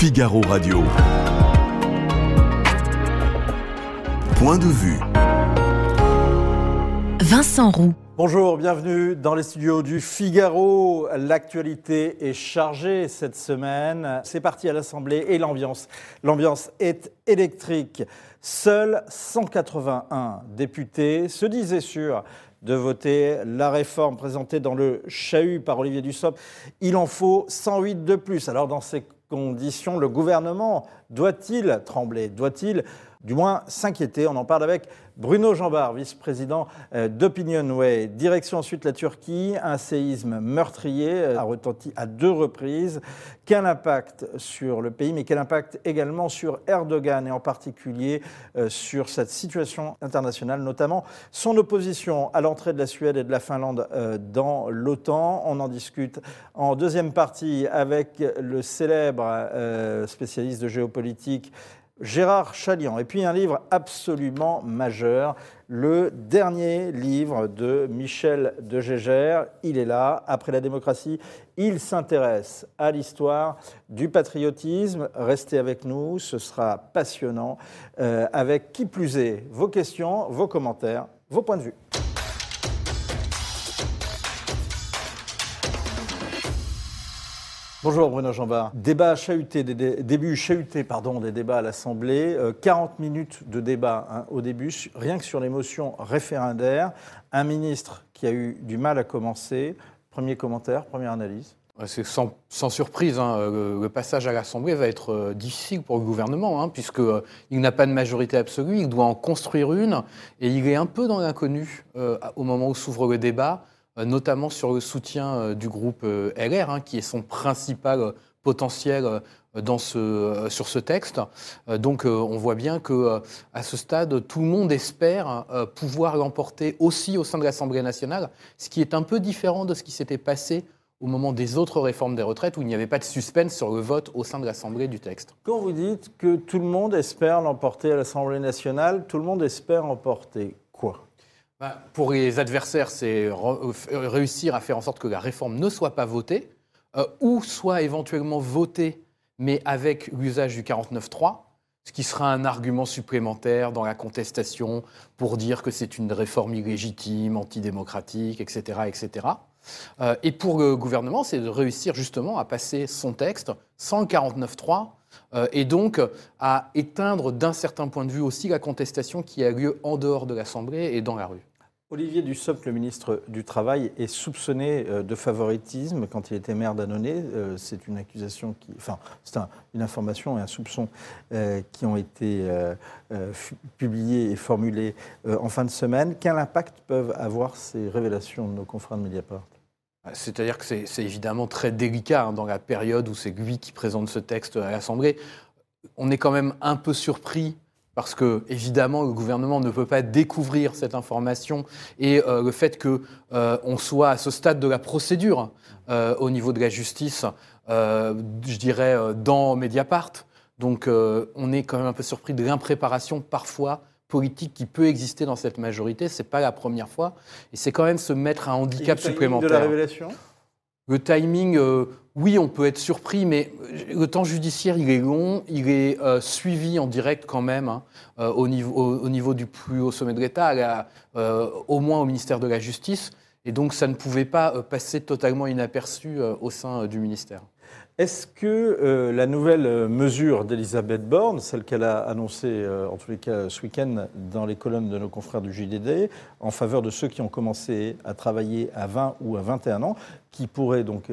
Figaro Radio. Point de vue. Vincent Roux. Bonjour, bienvenue dans les studios du Figaro. L'actualité est chargée cette semaine. C'est parti à l'Assemblée et l'ambiance. L'ambiance est électrique. Seuls 181 députés se disaient sûrs de voter la réforme présentée dans le chahut par Olivier Dussopt. Il en faut 108 de plus. Alors dans ces conditions, le gouvernement doit-il trembler? Doit-il du moins s'inquiéter On en parle avec Bruno Jambard, vice-président euh, d'Opinionway. Direction ensuite la Turquie, un séisme meurtrier euh, a retenti à deux reprises. Quel impact sur le pays, mais quel impact également sur Erdogan et en particulier euh, sur cette situation internationale, notamment son opposition à l'entrée de la Suède et de la Finlande dans l'OTAN. On en discute en deuxième partie avec le célèbre spécialiste de géopolitique Gérard Chalian. Et puis un livre absolument majeur, le dernier livre de Michel de Gégère. Il est là, après la démocratie. Il s'intéresse à l'histoire du patriotisme. Restez avec nous, ce sera passionnant. Euh, avec qui plus est, vos questions, vos commentaires, vos points de vue. Bonjour Bruno Jambard. Débat chahuté, début chahuté pardon, des débats à l'Assemblée. 40 euh, minutes de débat hein, au début, rien que sur les motions référendaires. Un ministre qui a eu du mal à commencer. Premier commentaire, première analyse. C'est sans, surprise, hein, euh, le, passage à l'Assemblée va être euh, difficile pour le gouvernement, hein, puisqu'il n'a pas de majorité absolue, il doit en construire une, et il est un peu dans l'inconnu au moment où s'ouvre le débat. Euh, notamment sur le soutien euh, du groupe euh, LR, hein, qui est son principal potentiel dans ce, sur ce texte. Donc on voit bien que à ce stade, tout le monde espère pouvoir l'emporter aussi au sein de l'Assemblée nationale, ce qui est un peu différent de ce qui s'était passé au moment des autres réformes des retraites où il n'y avait pas de suspense sur le vote au sein de l'Assemblée du texte. Quand vous dites que tout le monde espère l'emporter à l'Assemblée nationale, tout le monde espère emporter bah, pour les adversaires, c'est euh, réussir à faire en sorte que la réforme ne soit pas votée, euh, ou soit éventuellement votée, mais avec l'usage du 49.3, ce qui sera un argument supplémentaire dans la contestation pour dire que c'est une réforme illégitime, antidémocratique, etc. etc. Euh, et pour le gouvernement, c'est de réussir justement à passer son texte sans le 49.3 et donc à éteindre d'un certain point de vue aussi la contestation qui a lieu en dehors de l'Assemblée et dans la rue. Olivier Dussopt, le ministre du Travail, est soupçonné euh, de favoritisme quand il était maire d'Annonay. Euh, c'est une accusation enfin, c'est une information et un soupçon euh, qui ont été publiés et formulés en fin de semaine. Quel impact peuvent avoir ces révélations de nos confrères de Mediapart? C'est-à-dire que c'est évidemment très délicat hein, dans la période où c'est lui qui présente ce texte à l'Assemblée. On est quand même un peu surpris parce que évidemment le gouvernement ne peut pas découvrir cette information et euh, le fait qu'on euh, soit à ce stade de la procédure euh, au niveau de la justice, je dirais dans Mediapart. Donc on est quand même un peu surpris de l'impréparation parfois politique qui peut exister dans cette majorité. C'est pas la première fois et c'est quand même se mettre un handicap supplémentaire. De la révélation? Le timing, oui, on peut être surpris, mais le temps judiciaire, il est long, il est euh, suivi en direct quand même hein, euh, au, niveau, au, niveau, du plus haut sommet de l'État, au moins au ministère de la Justice, et donc ça ne pouvait pas passer totalement inaperçu au sein du ministère. Est-ce que euh, la nouvelle euh, mesure d'Elisabeth Borne, celle qu'elle a annoncée euh, en tous les cas ce week-end dans les colonnes de nos confrères du JDD, en faveur de ceux qui ont commencé à travailler à 20 ou à 21 ans, qui pourraient donc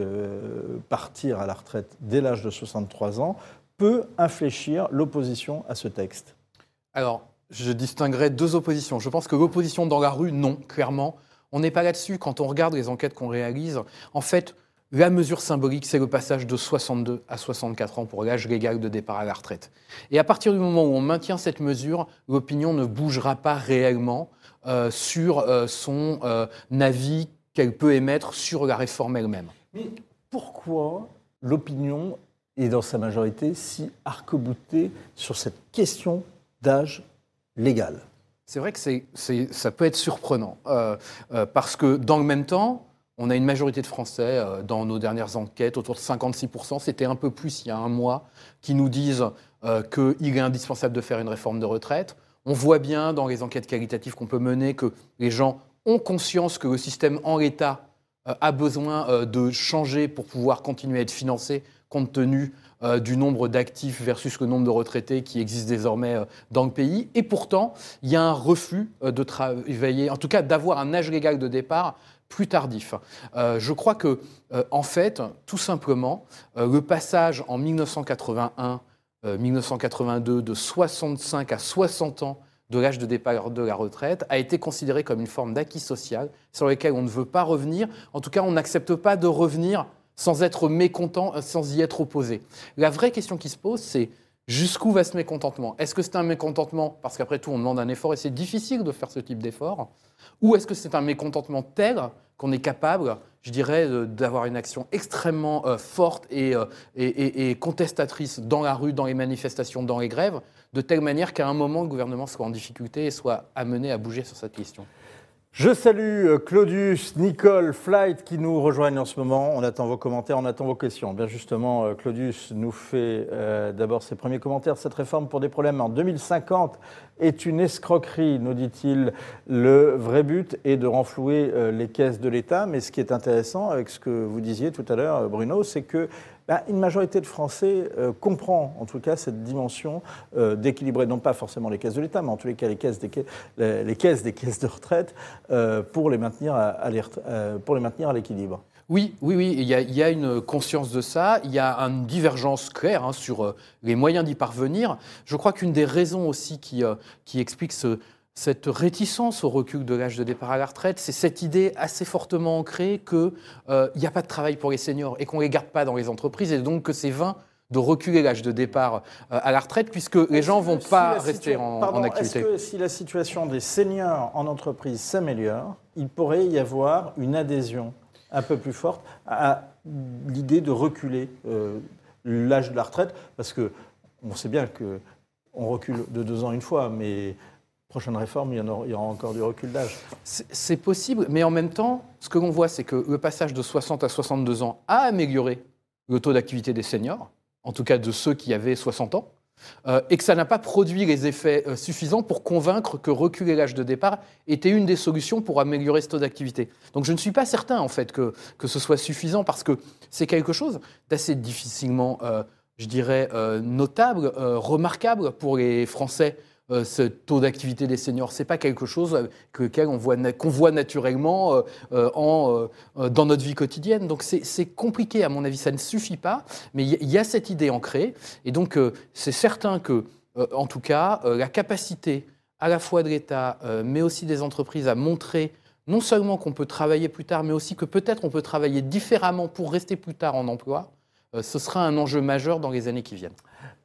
partir à la retraite dès l'âge de 63 ans, peut infléchir l'opposition à ce texte? Alors, je distinguerai deux oppositions. Je pense que l'opposition dans la rue, non, clairement. On n'est pas là-dessus. Quand on regarde les enquêtes qu'on réalise, en fait, la mesure symbolique, c'est le passage de 62 à 64 ans pour l'âge légal de départ à la retraite. Et à partir du moment où on maintient cette mesure, l'opinion ne bougera pas réellement euh, sur euh, son euh, avis qu'elle peut émettre sur la réforme elle-même. Mais pourquoi l'opinion est dans sa majorité si arc-boutée sur cette question d'âge légal? C'est vrai que ça peut être surprenant, parce que dans le même temps, On a une majorité de Français, euh, dans nos dernières enquêtes, autour de 56%, c'était un peu plus il y a un mois, qui nous disent euh, qu'il est indispensable de faire une réforme de retraite. On voit bien dans les enquêtes qualitatives qu'on peut mener que les gens ont conscience que le système en l'état euh, a besoin de changer pour pouvoir continuer à être financé compte tenu du nombre d'actifs versus le nombre de retraités qui existent désormais dans le pays. Et pourtant, il y a un refus de travailler, en tout cas d'avoir un âge légal de départ plus tardif. Euh, je crois que, euh, en fait, tout simplement, euh, le passage en 1981-1982 de 65 à 60 ans de l'âge de départ de la retraite a été considéré comme une forme d'acquis social sur lequel on ne veut pas revenir. En tout cas, on n'accepte pas de revenir sans être mécontent, sans y être opposé. La vraie question qui se pose, c'est jusqu'où va ce mécontentement? Est-ce que c'est un mécontentement parce qu'après tout, on demande un effort et c'est difficile de faire ce type d'effort? Ou est-ce que c'est un mécontentement tel qu'on est capable, je dirais, d'avoir une action extrêmement euh, forte euh, et, et, contestatrice dans la rue, dans les manifestations, dans les grèves, de telle manière qu'à un moment, le gouvernement soit en difficulté et soit amené à bouger sur cette question? Je salue euh, Claudius, Nicole, Flight qui nous rejoignent en ce moment. On attend vos commentaires, on attend vos questions. Bien justement, Claudius nous fait d'abord ses premiers commentaires. Cette réforme pour des problèmes en 2050 est une escroquerie, nous dit-il. Le vrai but est de renflouer euh, les caisses de l'État, mais ce qui est intéressant avec ce que vous disiez tout à l'heure, Bruno, c'est que bah, une majorité de Français euh, comprend en tout cas cette dimension euh, d'équilibrer, non pas forcément les caisses de l'État, mais en tous les cas les caisses des, les, caisses, des caisses de retraite pour les maintenir à l'équilibre. Oui, oui, oui, il y, a, une conscience de ça, il y a une divergence claire hein, sur euh, les moyens d'y parvenir. Je crois qu'une des raisons aussi qui, euh, qui explique cette réticence au recul de l'âge de départ à la retraite, c'est cette idée assez fortement ancrée qu'il euh, n'y a pas de travail pour les seniors et qu'on ne les garde pas dans les entreprises et donc que c'est vain de reculer l'âge de départ à la retraite puisque les gens ne vont pas rester en, en, activité. Est-ce que si la situation des seniors en entreprise s'améliore, il pourrait y avoir une adhésion un peu plus forte à l'idée de reculer euh, l'âge de la retraite, parce que on sait bien qu'on recule de deux ans une fois, mais prochaine réforme, il y, aura, encore du recul d'âge. C'est possible, mais en même temps, ce que l'on voit, c'est que le passage de 60 à 62 ans a amélioré le taux d'activité des seniors, en tout cas de ceux qui avaient 60 ans. Euh, et que ça n'a pas produit les effets euh, suffisants pour convaincre que reculer l'âge de départ était une des solutions pour améliorer ce taux d'activité. Donc je ne suis pas certain en fait que, que ce soit suffisant parce que c'est quelque chose d'assez difficilement, euh, je dirais, notable, remarquable pour les Français euh, ce taux d'activité des seniors. Ce n'est pas quelque chose qu'on voit, qu'on voit naturellement euh, euh, en, dans notre vie quotidienne. Donc c'est compliqué, à mon avis, ça ne suffit pas, mais il y, a cette idée ancrée. Et donc c'est certain que, en tout cas, la capacité à la fois de l'État, mais aussi des entreprises à montrer non seulement qu'on peut travailler plus tard, mais aussi que peut-être on peut travailler différemment pour rester plus tard en emploi, ce sera un enjeu majeur dans les années qui viennent.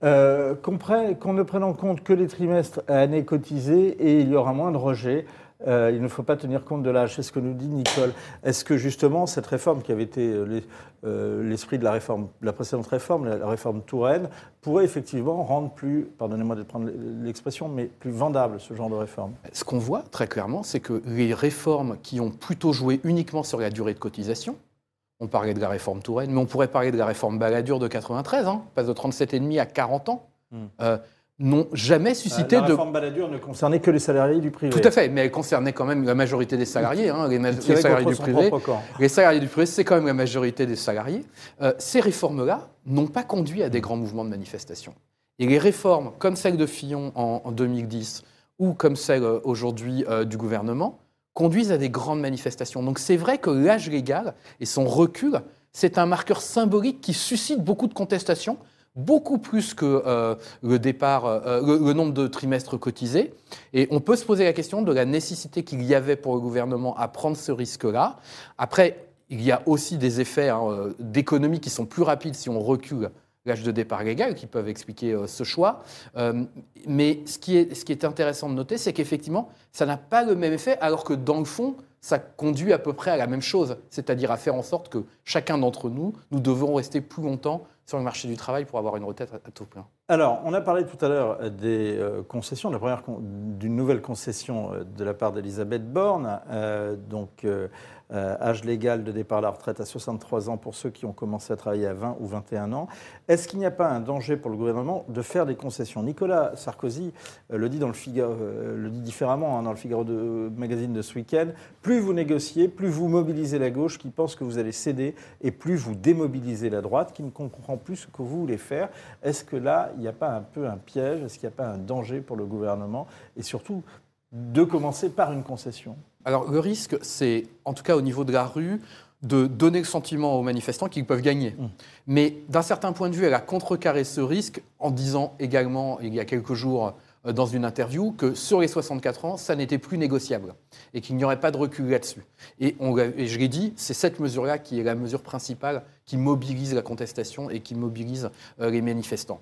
Euh, qu'on ne prenne en compte que les trimestres à année cotisée et il y aura moins de rejets. Euh, il ne faut pas tenir compte de l'âge. C'est ce que nous dit Nicole. Est-ce que justement cette réforme qui avait été euh, l'esprit de la réforme, la précédente réforme, la, réforme Touraine, pourrait effectivement rendre plus, pardonnez-moi de prendre l'expression, mais plus vendable ce genre de réforme? Ce qu'on voit très clairement, c'est que les réformes qui ont plutôt joué uniquement sur la durée de cotisation, on parlait de la réforme Touraine, mais on pourrait parler de la réforme Balladur de 93, hein, passe de 37,5 à 40 ans. Hmm. Euh, n'ont jamais suscité de... La réforme Balladur ne concernait que les salariés du privé. Tout à fait, mais elle concernait quand même la majorité des salariés, hein, les, salariés du privé. Les salariés du privé, c'est quand même la majorité des salariés. Euh, ces réformes-là n'ont pas conduit à des grands mouvements de manifestation. Et les réformes, comme celle de Fillon en, 2010 ou comme celle euh, aujourd'hui du gouvernement, conduisent à des grandes manifestations. Donc c'est vrai que l'âge légal et son recul, c'est un marqueur symbolique qui suscite beaucoup de contestations, beaucoup plus que euh, le départ, euh, le, nombre de trimestres cotisés. Et on peut se poser la question de la nécessité qu'il y avait pour le gouvernement à prendre ce risque-là. Après, il y a aussi des effets hein, euh, d'économie qui sont plus rapides si on recule l'âge de départ légal qui peuvent expliquer euh, ce choix. Euh, mais ce qui, est, intéressant de noter, c'est qu'effectivement, ça n'a pas le même effet, alors que dans le fond, ça conduit à peu près à la même chose, c'est-à-dire à faire en sorte que chacun d'entre nous, nous devons rester plus longtemps sur le marché du travail pour avoir une retraite à tout plein. Alors, on a parlé tout à l'heure des euh, concessions, la première d'une nouvelle concession de la part d'Elisabeth Borne, donc euh, âge légal de départ à la retraite à 63 ans pour ceux qui ont commencé à travailler à 20 ou 21 ans. Est-ce qu'il n'y a pas un danger pour le gouvernement de faire des concessions? Nicolas Sarkozy euh, euh, le dit différemment hein, dans le Figaro de, magazine de ce week-end. Plus vous négociez, plus vous mobilisez la gauche qui pense que vous allez céder et plus vous démobilisez la droite qui ne comprend plus ce que vous voulez faire. Est-ce que là, il n'y a pas un peu un piège? Est-ce qu'il n'y a pas un danger pour le gouvernement? Et surtout, de commencer par une concession Alors, le risque, c'est, en tout cas au niveau de la rue, de donner le sentiment aux manifestants qu'ils peuvent gagner. Mmh. Mais d'un certain point de vue, elle a contrecarré ce risque en disant également, il y a quelques jours, euh, dans une interview, que sur les 64 ans, ça n'était plus négociable et qu'il n'y aurait pas de recul là-dessus. Et, et, je l'ai dit, c'est cette mesure-là qui est la mesure principale qui mobilise la contestation et qui mobilise euh, les manifestants.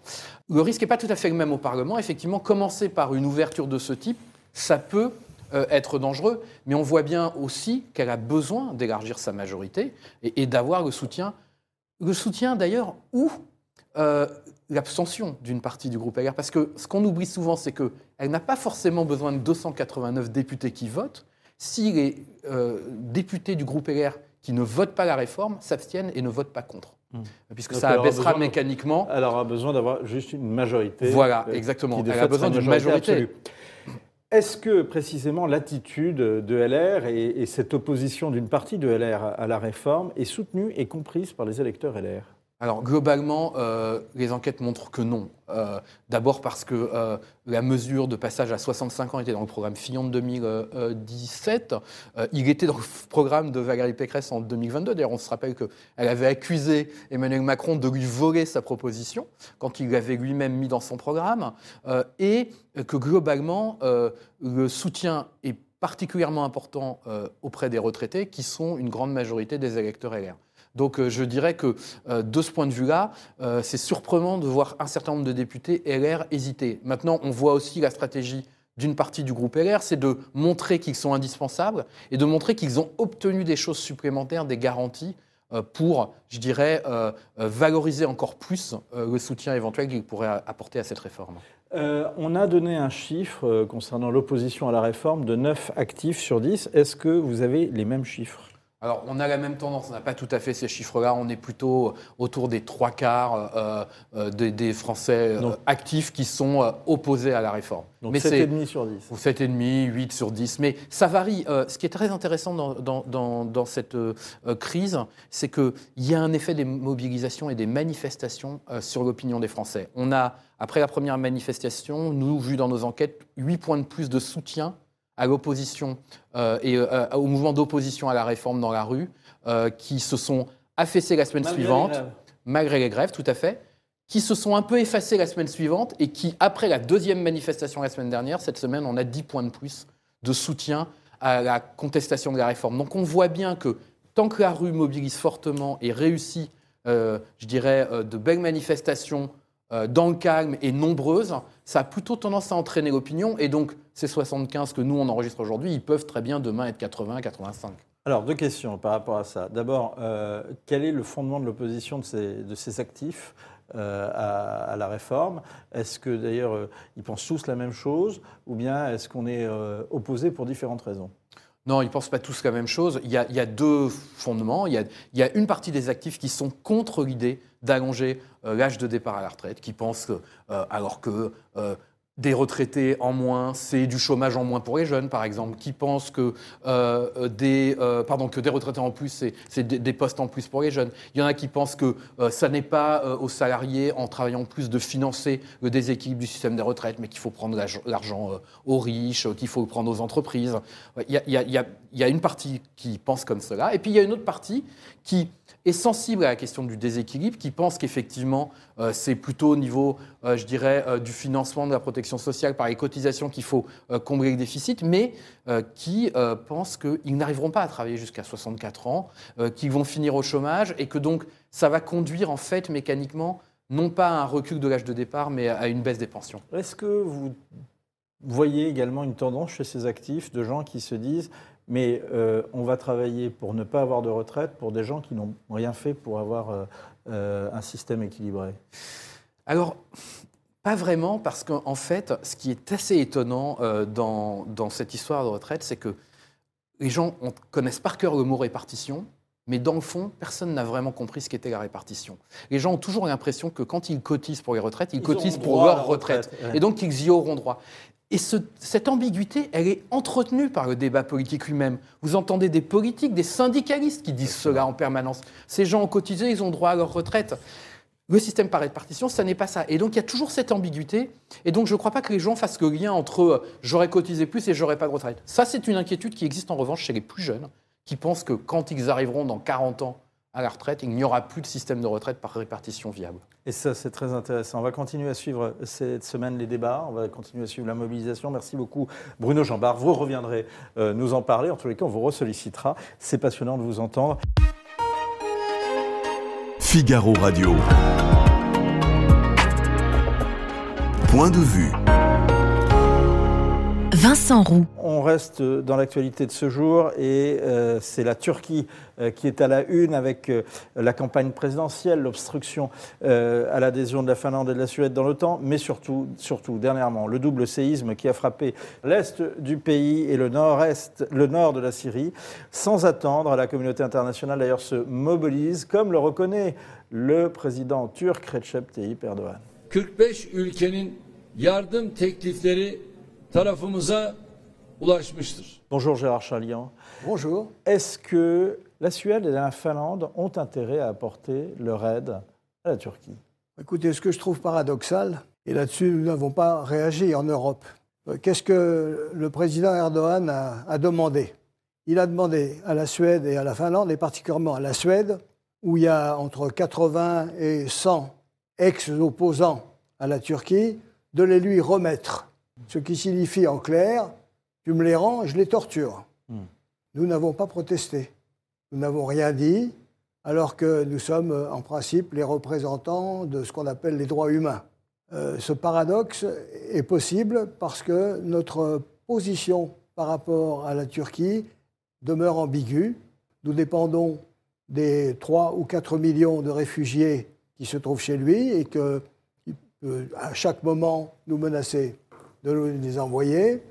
Le risque n'est pas tout à fait le même au Parlement. Effectivement, commencer par une ouverture de ce type, ça peut euh, être dangereux, mais on voit bien aussi qu'elle a besoin d'élargir sa majorité et, d'avoir le soutien, le soutien d'ailleurs ou euh, l'abstention d'une partie du groupe LR. Parce que ce qu'on oublie souvent, c'est qu'elle n'a pas forcément besoin de 289 députés qui votent si les euh, députés du groupe LR qui ne votent pas la réforme s'abstiennent et ne votent pas contre. Mmh. Puisque ça abaissera mécaniquement. Elle aura besoin d'avoir juste une majorité. Voilà, exactement. Elle a besoin d'une majorité. Est-ce que précisément l'attitude de LR et, cette opposition d'une partie de LR à la réforme est soutenue et comprise par les électeurs LR alors globalement, euh, les enquêtes montrent que non. Euh, d'abord parce que euh, la mesure de passage à 65 ans était dans le programme Fillon de 2017. il était dans le programme de Valérie Pécresse en 2022. D'ailleurs, on se rappelle qu'elle avait accusé Emmanuel Macron de lui voler sa proposition quand il l'avait lui-même mis dans son programme. et que globalement, le soutien est particulièrement important auprès des retraités, qui sont une grande majorité des électeurs LR. Donc euh, je dirais que euh, de ce point de vue-là, euh, c'est surprenant de voir un certain nombre de députés LR hésiter. Maintenant, on voit aussi la stratégie d'une partie du groupe LR, c'est de montrer qu'ils sont indispensables et de montrer qu'ils ont obtenu des choses supplémentaires, des garanties pour, je dirais, valoriser encore plus le soutien éventuel qu'ils pourraient apporter à cette réforme. on a donné un chiffre concernant l'opposition à la réforme de 9 actifs sur 10. Est-ce que vous avez les mêmes chiffres? Alors, on a la même tendance, on n'a pas tout à fait ces chiffres-là. On est plutôt autour des trois quarts euh, euh, des, Français euh, actifs qui sont opposés à la réforme. Donc 7,5 sur 10. 7,5, 8 sur 10. Mais ça varie. ce qui est très intéressant dans, cette crise, c'est qu'il y a un effet des mobilisations et des manifestations sur l'opinion des Français. On a, après la première manifestation, nous, vu dans nos enquêtes, 8 points de plus de soutien à l'opposition euh, et euh, au mouvement d'opposition à la réforme dans la rue, euh, qui se sont affaissés la semaine suivante, malgré les grèves, tout à fait, qui se sont un peu effacés la semaine suivante et qui, après la deuxième manifestation la semaine dernière, cette semaine, on a 10 points de plus de soutien à la contestation de la réforme. Donc on voit bien que tant que la rue mobilise fortement et réussit, je dirais, de belles manifestations dans le calme et nombreuses, ça a plutôt tendance à entraîner l'opinion. Et donc, ces 75 que nous, on enregistre aujourd'hui, ils peuvent très bien demain être 80, 85. Alors, deux questions par rapport à ça. D'abord, euh, quel est le fondement de l'opposition de ces, de ces actifs euh, à, la réforme? Est-ce que d'ailleurs, ils pensent tous la même chose Ou bien est-ce qu'on est, opposé pour différentes raisons? Non, ils ne pensent pas tous la même chose. Il y a, deux fondements. Il y, a, il y, a, une partie des actifs qui sont contre l'idée d'allonger euh, l'âge de départ à la retraite, qui pensent que, euh, alors que euh, des retraités en moins, c'est du chômage en moins pour les jeunes, par exemple, qui pensent que, des, pardon, que des retraités en plus, c'est des, postes en plus pour les jeunes. Il y en a qui pensent que ça n'est pas aux salariés, en travaillant plus, de financer le déséquilibre du système des retraites, mais qu'il faut prendre l'argent aux riches, qu'il faut le prendre aux entreprises. Il y a une partie qui pense comme cela, et puis il y a une autre partie qui est sensible à la question du déséquilibre, qui pense qu'effectivement, euh, c'est plutôt au niveau, euh, je dirais, euh, du financement de la protection sociale par les cotisations qu'il faut combler le déficit, mais qui pense qu'ils n'arriveront pas à travailler jusqu'à 64 ans, qu'ils vont finir au chômage, et que donc ça va conduire en fait mécaniquement non pas à un recul de l'âge de départ, mais à une baisse des pensions. Est-ce que vous voyez également une tendance chez ces actifs de gens qui se disent mais euh, on va travailler pour ne pas avoir de retraite pour des gens qui n'ont rien fait pour avoir euh, euh, un système équilibré Alors, pas vraiment, parce qu'en fait, ce qui est assez étonnant dans, cette histoire de retraite, c'est que les gens on, connaissent par cœur le mot répartition, mais dans le fond, personne n'a vraiment compris ce qu'était la répartition. Les gens ont toujours l'impression que quand ils cotisent pour les retraites, ils, Ils cotisent pour leur retraite. retraite, ouais. Et donc qu'ils y auront droit. Et ce- cette ambiguïté, elle est entretenue par le débat politique lui-même. Vous entendez des politiques, des syndicalistes qui disent cela en permanence. Ces gens ont cotisé, ils ont droit à leur retraite. Le système par répartition, ça n'est pas ça. Et donc il y a toujours cette ambiguïté. Et donc je ne crois pas que les gens fassent le lien entre euh, j'aurais cotisé plus et j'aurais pas de retraite. Ça, c'est une inquiétude qui existe en revanche chez les plus jeunes, qui pensent que quand ils arriveront dans 40 ans à la retraite, il n'y aura plus de système de retraite par répartition viable. Et ça, c'est très intéressant. On va continuer à suivre cette semaine les débats. On va continuer à suivre la mobilisation. Merci beaucoup, Bruno Jambard. Vous reviendrez euh, nous en parler. En tous les cas, on vous ressollicitera. C'est passionnant de vous entendre. Figaro Radio. Point de vue. Vincent Roux. On reste dans l'actualité de ce jour et euh, c'est la Turquie euh, qui est à la une avec euh, la campagne présidentielle, l'obstruction euh, à l'adhésion de la Finlande et de la Suède dans l'OTAN, mais surtout, surtout, dernièrement, le double séisme qui a frappé l'est du pays et le nord-est, le nord de la Syrie. Sans attendre, la communauté internationale d'ailleurs se mobilise, comme le reconnaît le président turc Recep Tayyip Erdogan. 45 ülkenin yardım teklifleri tarafımıza ulaşmıştır. Bonjour Gérard Charlian. Bonjour. Est-ce que la Suède et la Finlande ont intérêt à apporter leur aide à la Turquie? Écoutez, ce que je trouve paradoxal, et là-dessus nous n'avons pas réagi en Europe, euh, qu'est-ce que le président Erdogan a, a demandé? Il a demandé à la Suède et à la Finlande, et particulièrement à la Suède, où il y a entre 80 et 100 ex-opposants à la Turquie, de les lui remettre. Ce qui signifie en clair, tu me les rends, je les torture. Hmm. Nous n'avons pas protesté. Nous n'avons rien dit, alors que nous sommes euh, en principe les représentants de ce qu'on appelle les droits humains. Euh, ce paradoxe est possible parce que notre position par rapport à la Turquie demeure ambiguë. Nous dépendons des 3 ou 4 millions de réfugiés qui se trouvent chez lui et que peut à chaque moment nous menacer de les envoyer.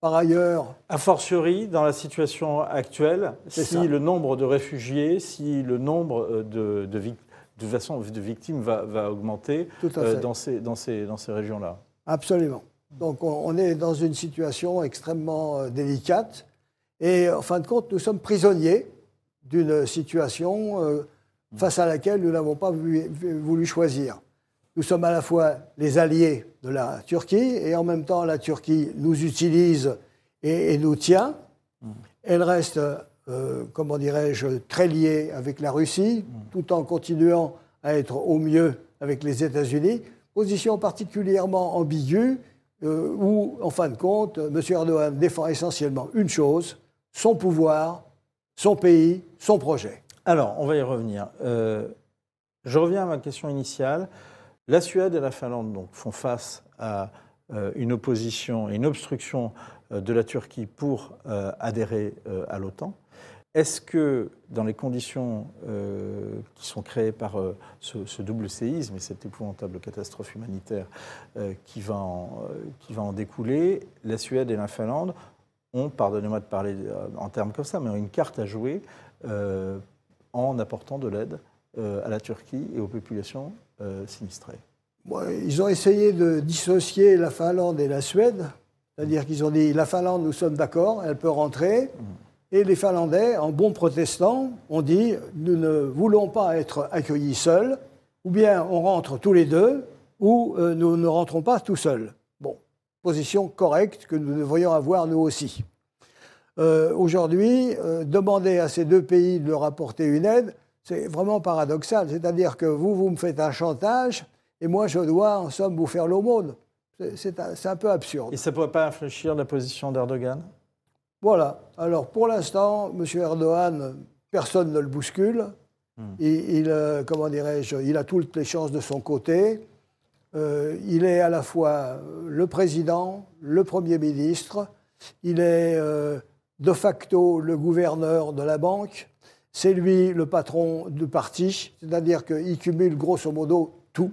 Par ailleurs, A fortiori, dans la situation actuelle, si ça. le nombre de réfugiés, si le nombre euh, de, de, de façon, de victimes va, va augmenter euh, dans ces, dans ces, dans ces régions-là. Absolument. Donc on, est dans une situation extrêmement euh, délicate et en fin de compte, nous sommes prisonniers d'une situation euh, face à laquelle nous n'avons pas voulu choisir. Nous sommes à la fois les alliés de la Turquie et en même temps la Turquie nous utilise et, et nous tient. Elle reste, euh, comment dirais-je, très liée avec la Russie, tout en continuant à être au mieux avec les États-Unis. Position particulièrement ambiguë, euh, où, en fin de compte, M. Erdogan défend essentiellement une chose, son pouvoir, son pays, son projet. Alors, on va y revenir. Euh, je reviens à ma question initiale. La Suède et la Finlande font face à euh, une opposition et une obstruction euh, de la Turquie pour euh, adhérer à l'OTAN. Est-ce que, dans les conditions qui sont créées par ce, double séisme et cette épouvantable catastrophe humanitaire qui, va en, qui va en découler, la Suède et la Finlande ont, pardonnez-moi de parler en termes comme ça, mais ont une carte à jouer en apportant de l'aide à la Turquie et aux populations euh, sinistrées. Bon, ils ont essayé de dissocier la Finlande et la Suède, c'est-à-dire qu'ils ont dit la Finlande, nous sommes d'accord, elle peut rentrer. Et les Finlandais, en bons protestants, ont dit nous ne voulons pas être accueillis seuls, ou bien on rentre tous les deux, ou euh, nous ne rentrons pas tout seuls. Bon, position correcte que nous devrions avoir nous aussi. Euh, Aujourd'hui, demander à ces deux pays de leur apporter une aide, c'est vraiment paradoxal. C'est-à-dire que vous, vous me faites un chantage, et moi, je dois, en somme, vous faire l'aumône. C'est- un, peu absurde. Et ça ne pourrait pas infléchir la position d'Erdogan? Voilà. Alors, pour l'instant, M. Erdogan, personne ne le bouscule. Il, il, euh, comment dirais-je, il a toutes les chances de son côté. Euh, il est à la fois le président, le Premier ministre. Il est euh, de facto le gouverneur de la banque. C'est lui le patron du parti, c'est-à-dire qu'il cumule grosso modo tout.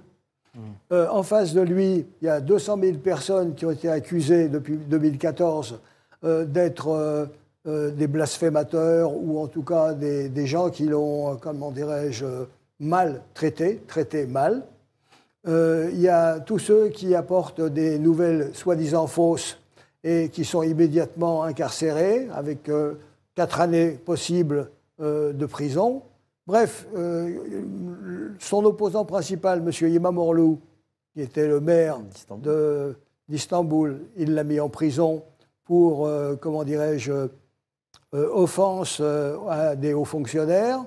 Euh, en face de lui, il y a 200 000 personnes qui ont été accusées depuis 2014 euh, d'être euh, des blasphémateurs ou en tout cas des, des gens qui l'ont, comment dirais-je, mal traité, traité mal. Il y a tous ceux qui apportent des nouvelles soi-disant fausses et qui sont immédiatement incarcérés avec quatre années possibles de prison. Bref, euh, son opposant principal, M. Imamoglu, qui était le maire D'Istanbul. il l'a mis en prison pour, euh, comment dirais-je, euh, offense euh, à des hauts fonctionnaires.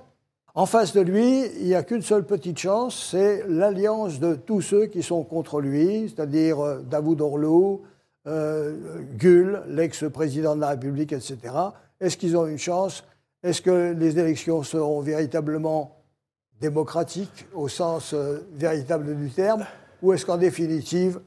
En face de lui, il n'y a qu'une seule petite chance, c'est l'alliance de tous ceux qui sont contre lui, c'est-à-dire euh, Davutoglu, euh, Gül, l'ex-président de la République, etc. Est-ce qu'ils ont une chance? Est-ce que les élections seront véritablement démocratiques au sens euh, véritable du terme Ou est-ce qu'en définitive,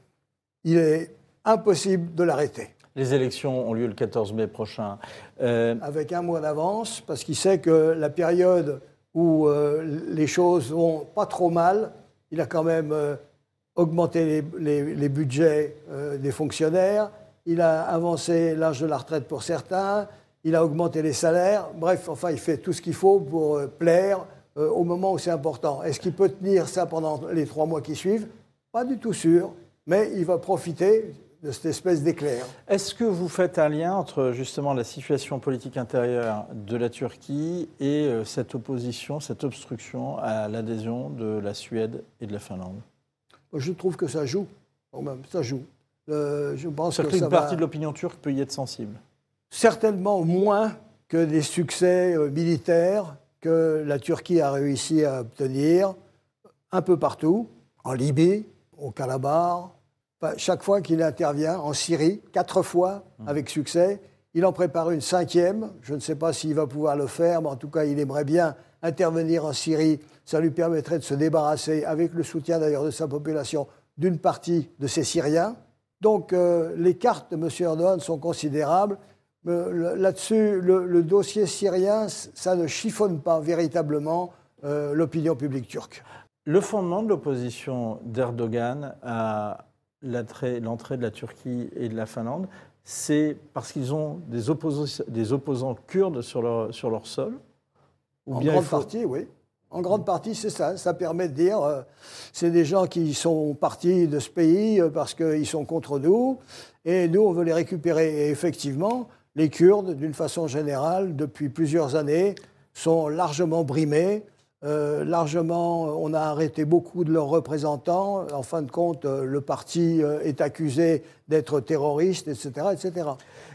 il est impossible de l'arrêter? Les élections ont lieu le 14 mai prochain. Euh, avec un mois d'avance, parce qu'il sait que la période où euh, les choses vont pas trop mal, il a quand même euh, augmenté les, les- les budgets des fonctionnaires, il a avancé l'âge de la retraite pour certains, il a augmenté les salaires, bref, enfin, il fait tout ce qu'il faut pour euh, plaire euh, au moment où c'est important. Est-ce qu'il peut tenir ça pendant les trois mois qui suivent? Pas du tout sûr, mais il va profiter de cette espèce d'éclair. Est-ce que vous faites un lien entre justement la situation politique intérieure de la Turquie et euh, cette opposition, cette obstruction à l'adhésion de la Suède et de la Finlande? Je trouve que ça joue, quand même, ça joue. Je pense que ça va partie de l'opinion turque peut y être sensible. Certainement moins que des succès euh, militaires que la Turquie a réussi à obtenir un peu partout, en Libye, au Enfin, chaque fois qu'il intervient, en Syrie, quatre fois avec succès. Il en prépare une cinquième. Je ne sais pas s'il va pouvoir le faire, mais en tout cas, il aimerait bien intervenir en Syrie. Ça lui permettrait de se débarrasser, avec le soutien d'ailleurs de sa population, d'une partie de ces Syriens. Donc euh, les cartes de M. Erdogan sont considérables. Là-dessus, le, le dossier syrien, ça ne chiffonne pas véritablement euh, l'opinion publique turque. Le fondement de l'opposition d'Erdogan à l'entrée de la Turquie et de la Finlande, c'est parce qu'ils ont des, opposants kurdes sur leur, sur leur sol Ou en bien grande faut- partie, oui. En grande partie, c'est ça. Ça permet de dire, euh, c'est des gens qui sont partis de ce pays euh, parce qu'ils sont contre nous, et nous, on veut les récupérer. Et effectivement, les Kurdes, d'une façon générale, depuis plusieurs années, sont largement brimés. Euh, largement, on a arrêté beaucoup de leurs représentants. En fin de compte, euh, le parti euh, est accusé d'être terroriste, etc., etc.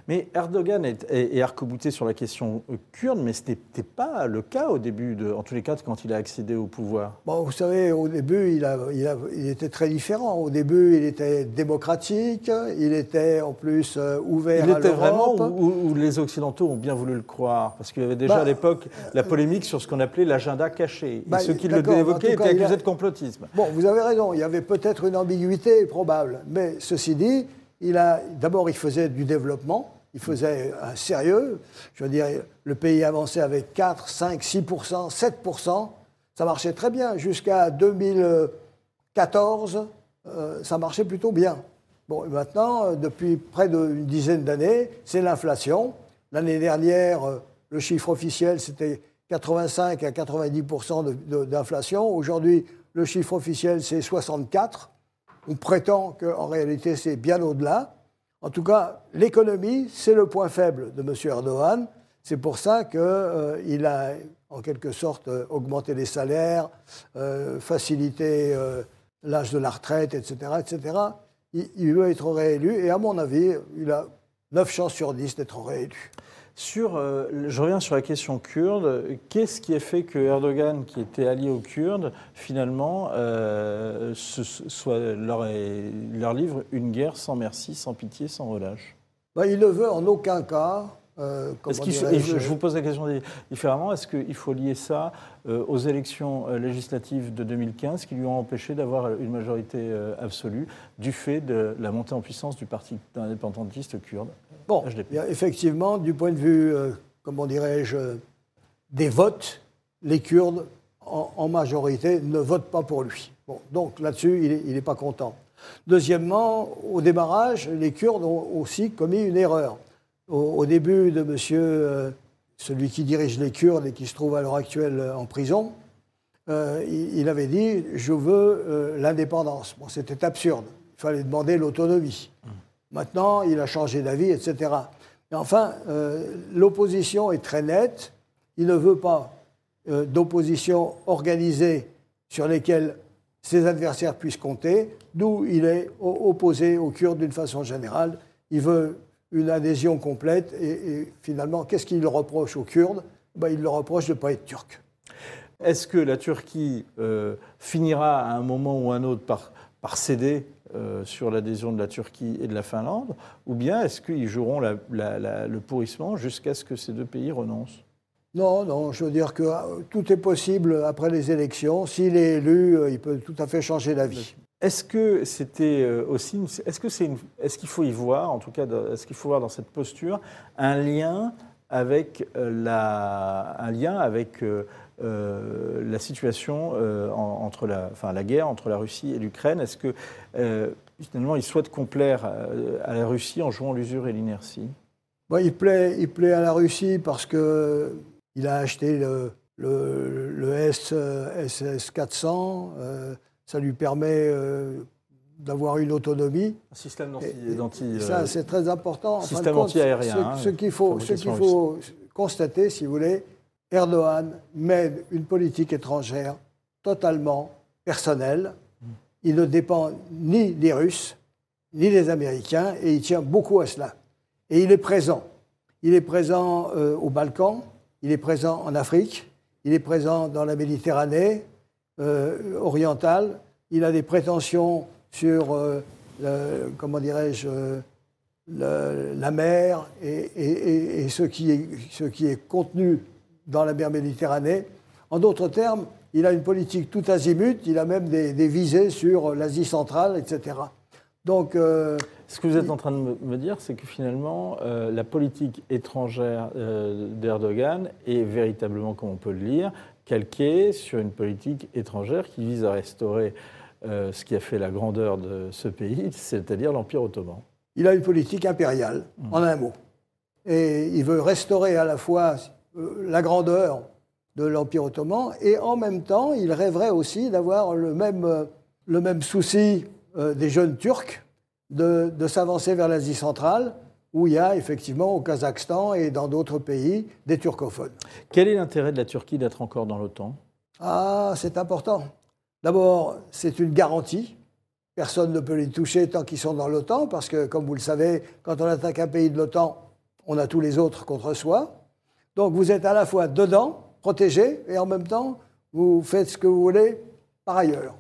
Mais Erdogan est, est, est arc-bouté sur la question euh, kurde, mais ce n'était pas le cas au début, de, en tous les cas, quand il a accédé au pouvoir. Bon, vous savez, au début, il, a- il a- il était très différent. Au début, il était démocratique, il était en plus euh, ouvert Il à était vraiment l'Europe. où, où- les Occidentaux ont bien voulu le croire, parce qu'il y avait déjà Bah, à l'époque la polémique sur ce qu'on appelait l'agenda caché. Bah, et ceux qui le évoquaient étaient il a- accusés de complotisme. Bon, vous avez raison, il y avait peut-être une ambiguïté probable. Mais ceci dit, il a, d'abord, il faisait du développement, il faisait un sérieux. Je veux dire, le pays avançait avec 4, 5, 6% 7% Ça marchait très bien. Jusqu'à 2014, euh, ça marchait plutôt bien. Bon, maintenant, euh, depuis près d'une dizaine d'années, c'est l'inflation. L'année dernière, euh, le chiffre officiel, c'était 85 à 90 de- de- d'inflation. Aujourd'hui, le chiffre officiel, c'est 64. On prétend qu'en réalité, c'est bien au-delà. En tout cas, l'économie, c'est le point faible de M. Erdogan. C'est pour ça qu'il a, en quelque sorte, euh, augmenté les salaires, euh, facilité euh, l'âge de la retraite, etc. etc. Il, il veut être réélu et, à mon avis, il a 9 chances sur 10 d'être réélu. Sur, euh, je reviens sur la question kurde. Qu'est-ce qui a fait que Erdogan, qui était allié aux Kurdes, finalement, euh, leur livre une guerre sans merci, sans pitié, sans relâche? Ben, il ne veut en aucun cas. Euh, et je, je vous pose la question différemment. Est-ce qu'il faut lier ça euh, aux élections euh, législatives de 2015 qui lui ont empêché d'avoir une majorité euh, absolue du fait de la montée en puissance du parti indépendantiste kurde Bon, HDP. effectivement, du point de vue, euh, comment dirais-je, euh, des votes, les Kurdes, en, en majorité, ne votent pas pour lui. Bon, donc là-dessus, il n'est pas content. Deuxièmement, au démarrage, les Kurdes ont aussi commis une erreur. Au, au début de monsieur, euh, celui qui dirige les Kurdes et qui se trouve à l'heure actuelle euh, en prison, euh, il, il avait dit Je veux euh, l'indépendance. Bon, c'était absurde. Il fallait demander l'autonomie. Maintenant, il a changé d'avis, etc. Mais enfin, l'opposition est très nette. Il ne veut pas d'opposition organisée sur lesquelles ses adversaires puissent compter, d'où il est opposé aux Kurdes d'une façon générale. Il veut une adhésion complète et, et finalement, qu'est-ce qu'il reproche aux Kurdes? Ben, Il leur reproche de ne pas être turc. Est-ce que la Turquie euh, finira à un moment ou un autre par, par céder euh, sur l'adhésion de la Turquie et de la Finlande? Ou bien est-ce qu'ils joueront la- la- la- le pourrissement jusqu'à ce que ces deux pays renoncent? Non, non, je veux dire que euh, tout est possible après les élections. S'il est élu, il peut tout à fait changer d'avis. Est-ce que c'était euh, aussi, est-ce que c'est, est-ce qu'il faut y voir, en tout cas, est-ce qu'il faut voir dans cette posture un lien avec euh, la, un lien avec euh, la situation en- entre la, enfin, la guerre entre la Russie et l'Ukraine? Est-ce que finalement il souhaite complaire à la Russie en jouant l'usure et l'inertie? Bon, il, plaît, il plaît à la Russie parce que il a acheté le, le, le S, euh, SS-400. Ça lui permet euh, d'avoir une autonomie. Un système d'anti, ça, euh, c'est très important. De système compte, anti-aérien, Ce, hein, ce qu'il faut, ce qu'il faut constater, si vous voulez, Erdogan mène une politique étrangère totalement personnelle. Il ne dépend ni des Russes, ni des Américains, et il tient beaucoup à cela. Et il est présent. Il est présent euh, aux Balkans, il est présent en Afrique, il est présent dans la Méditerranée euh, orientale. Il a des prétentions sur, euh, le- comment dirais-je, euh, la mer et, et- et- et ce, qui est, ce qui est contenu dans la mer Méditerranée. En d'autres termes, il a une politique tout azimut, il a même des, des visées sur l'Asie centrale, etc. Donc, euh, Ce que vous êtes en train de me- me dire, c'est que finalement, euh, la politique étrangère euh, d'Erdogan est véritablement, comme on peut le lire, calquée sur une politique étrangère qui vise à restaurer euh, ce qui a fait la grandeur de ce pays, c'est-à-dire l'Empire ottoman. il a une politique impériale, en un mot. Et il veut restaurer à la fois euh, la grandeur de l'Empire ottoman et en même temps, il rêverait aussi d'avoir le même, euh, le même souci des jeunes Turcs de, de s'avancer vers l'Asie centrale, où il y a effectivement au Kazakhstan et dans d'autres pays des turcophones. Quel est l'intérêt de la Turquie d'être encore dans l'OTAN? Ah, c'est important. D'abord, c'est une garantie. Personne ne peut les toucher tant qu'ils sont dans l'OTAN, parce que, comme vous le savez, quand on attaque un pays de l'OTAN, on a tous les autres contre soi. Donc vous êtes à la fois dedans, protégé, et en même temps, vous faites ce que vous voulez par ailleurs.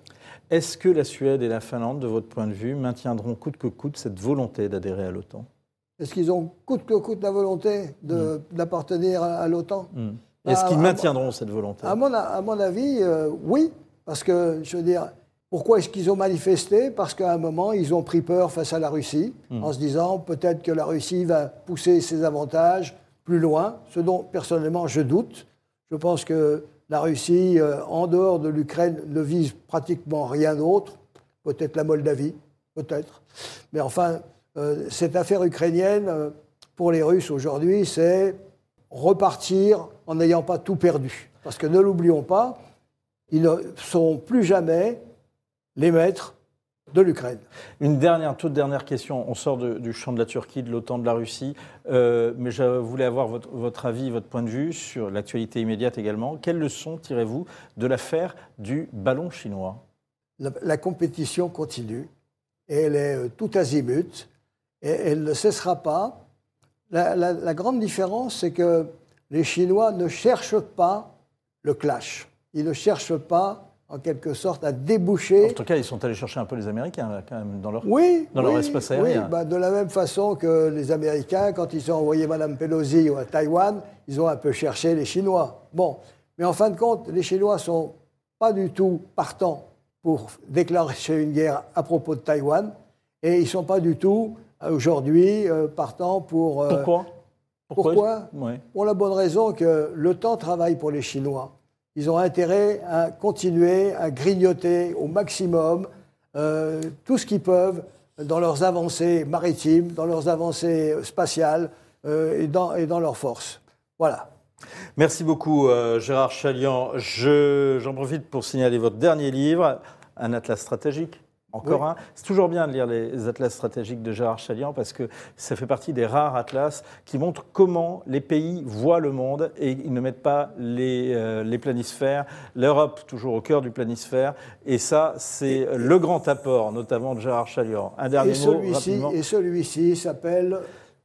Est-ce que la Suède et la Finlande, de votre point de vue, maintiendront coûte que coûte cette volonté d'adhérer à l'OTAN? Est-ce qu'ils ont coûte que coûte la volonté de- d'appartenir à, à l'OTAN? Hmm. Est-ce Ah, qu'ils maintiendront cette volonté? À mon, à mon avis, euh, oui, parce que, je veux dire, pourquoi est-ce qu'ils ont manifesté? Parce qu'à un moment, ils ont pris peur face à la Russie, en se disant peut-être que la Russie va pousser ses avantages plus loin, ce dont personnellement je doute. Je pense que la Russie, euh, en dehors de l'Ukraine, ne vise pratiquement rien d'autre, peut-être la Moldavie, peut-être. Mais enfin, cette affaire ukrainienne, euh, pour les Russes aujourd'hui, c'est repartir en n'ayant pas tout perdu. Parce que ne l'oublions pas, ils ne seront plus jamais les maîtres de l'Ukraine. Une dernière, toute dernière question. On sort de- du champ de la Turquie, de l'OTAN, de la Russie, Euh, mais je voulais avoir votre, votre avis, votre point de vue sur l'actualité immédiate également. Quelles leçons tirez-vous de l'affaire du ballon chinois? La, la compétition continue et elle est euh, tout azimut et elle ne cessera pas. La, la- la grande différence, c'est que les Chinois ne cherchent pas le clash. Ils ne cherchent pas, en quelque sorte, à déboucher En tout cas, ils sont allés chercher un peu les Américains, là, quand même, dans leur... Oui, Dans leur oui, espace oui, aérien. bah, de la même façon que les Américains, quand ils ont envoyé Mme Pelosi à Taïwan, ils ont un peu cherché les Chinois. Bon, mais en fin de compte, les Chinois sont pas du tout partants pour déclencher une guerre à propos de Taïwan, et ils sont pas du tout aujourd'hui euh, partants pour. euh, Pourquoi? Pourquoi Ouais. pour la bonne raison que le temps travaille pour les Chinois. Ils ont intérêt à continuer à grignoter au maximum euh, tout ce qu'ils peuvent dans leurs avancées maritimes, dans leurs avancées spatiales, euh, et, dans, et dans leur force. Voilà. Merci beaucoup, euh, Gérard Chalian. Je- J'en profite pour signaler votre dernier livre, Un atlas stratégique. Encore Oui. un. C'est toujours bien de lire les atlas stratégiques de Gérard Chalian parce que ça fait partie des rares atlas qui montrent comment les pays voient le monde et ils ne mettent pas les, euh, les planisphères, l'Europe toujours au cœur du planisphère. Et ça, c'est le grand apport, notamment de Gérard Chalian. Un dernier Et mot, celui-ci, rapidement. et celui-ci s'appelle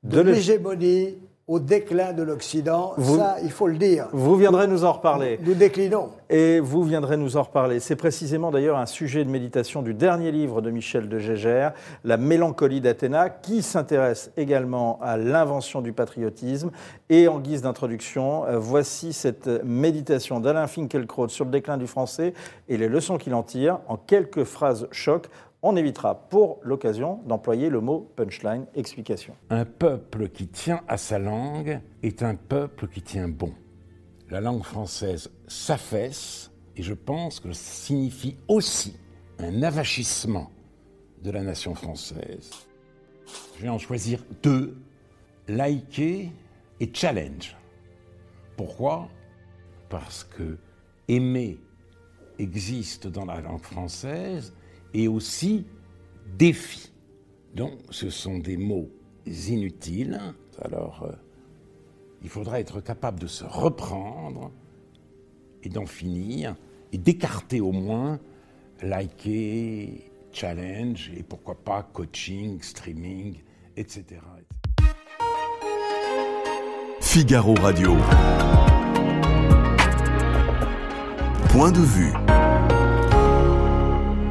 De De l'hé- l'hégémonie au déclin de l'Occident. Ça, il faut le dire. Vous viendrez nous en reparler. Nous déclinons. Et vous viendrez nous en reparler. C'est précisément d'ailleurs un sujet de méditation du dernier livre de Michel de Gégère, La mélancolie d'Athéna, qui s'intéresse également à l'invention du patriotisme. Et en guise d'introduction, euh, voici cette méditation d'Alain Finkielkraut sur le déclin du français et les leçons qu'il en tire en quelques phrases choc. On évitera pour l'occasion d'employer le mot punchline, explication. Un peuple qui tient à sa langue est un peuple qui tient bon. La langue française s'affaisse et je pense que ça signifie aussi un avachissement de la nation française. Je vais en choisir deux, liker et challenge. Pourquoi? Parce que aimer existe dans la langue française et aussi défi. Donc ce sont des mots inutiles. Alors euh, il faudra être capable de se reprendre et d'en finir et d'écarter au moins liker, challenge et pourquoi pas coaching, streaming, etc. Figaro Radio. Point de vue.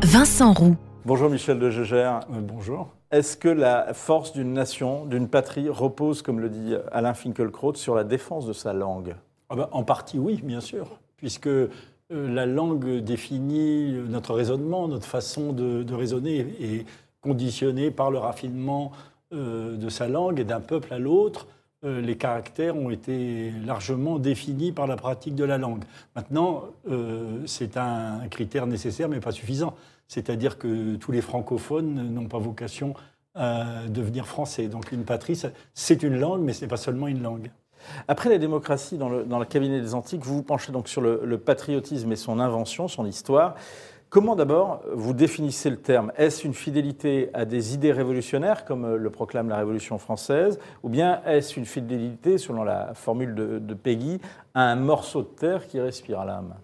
Vincent Roux. Bonjour Michel de Gégère. bonjour. Est-ce que la force d'une nation, d'une patrie, repose, comme le dit Alain Finkielkraut, sur la défense de sa langue? Ah ben, en partie, oui, bien sûr, puisque euh, la langue définit notre raisonnement, notre façon de, de raisonner est conditionnée par le raffinement euh, de sa langue et d'un peuple à l'autre. Euh, les caractères ont été largement définis par la pratique de la langue. Maintenant, euh, c'est un critère nécessaire, mais pas suffisant. C'est-à-dire que tous les francophones n'ont pas vocation à devenir français. Donc une patrie, c'est une langue, mais ce n'est pas seulement une langue. Après la démocratie dans le, cabinet des Antiques, vous vous penchez donc sur le patriotisme et son invention, son histoire. Comment d'abord vous définissez le terme? Est-ce une fidélité à des idées révolutionnaires, comme euh, le proclame la Révolution française, ou bien est-ce une fidélité, selon la formule de, de Peggy, à un morceau de terre qui respire l'âme?